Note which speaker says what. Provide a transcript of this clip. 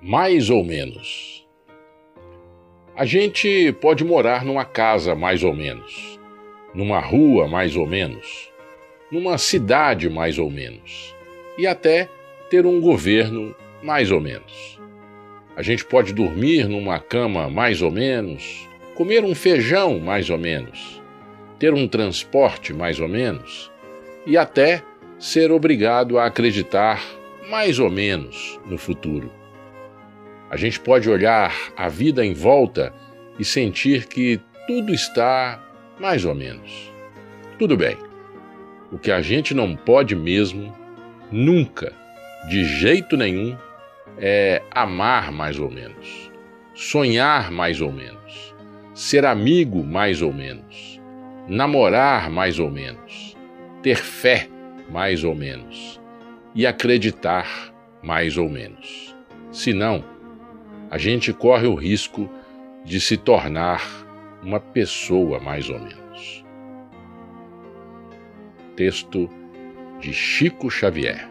Speaker 1: mais ou menos. A gente pode morar numa casa mais ou menos, numa rua mais ou menos, numa cidade mais ou menos, e até ter um governo mais ou menos. A gente pode dormir numa cama mais ou menos, comer um feijão mais ou menos, ter um transporte mais ou menos e até ser obrigado a acreditar mais ou menos no futuro. A gente pode olhar a vida em volta e sentir que tudo está mais ou menos. Tudo bem. O que a gente não pode mesmo, nunca, de jeito nenhum, é amar mais ou menos, sonhar mais ou menos, ser amigo mais ou menos, namorar mais ou menos, ter fé mais ou menos e acreditar mais ou menos. Senão, a gente corre o risco de se tornar uma pessoa mais ou menos. Texto de Chico Xavier.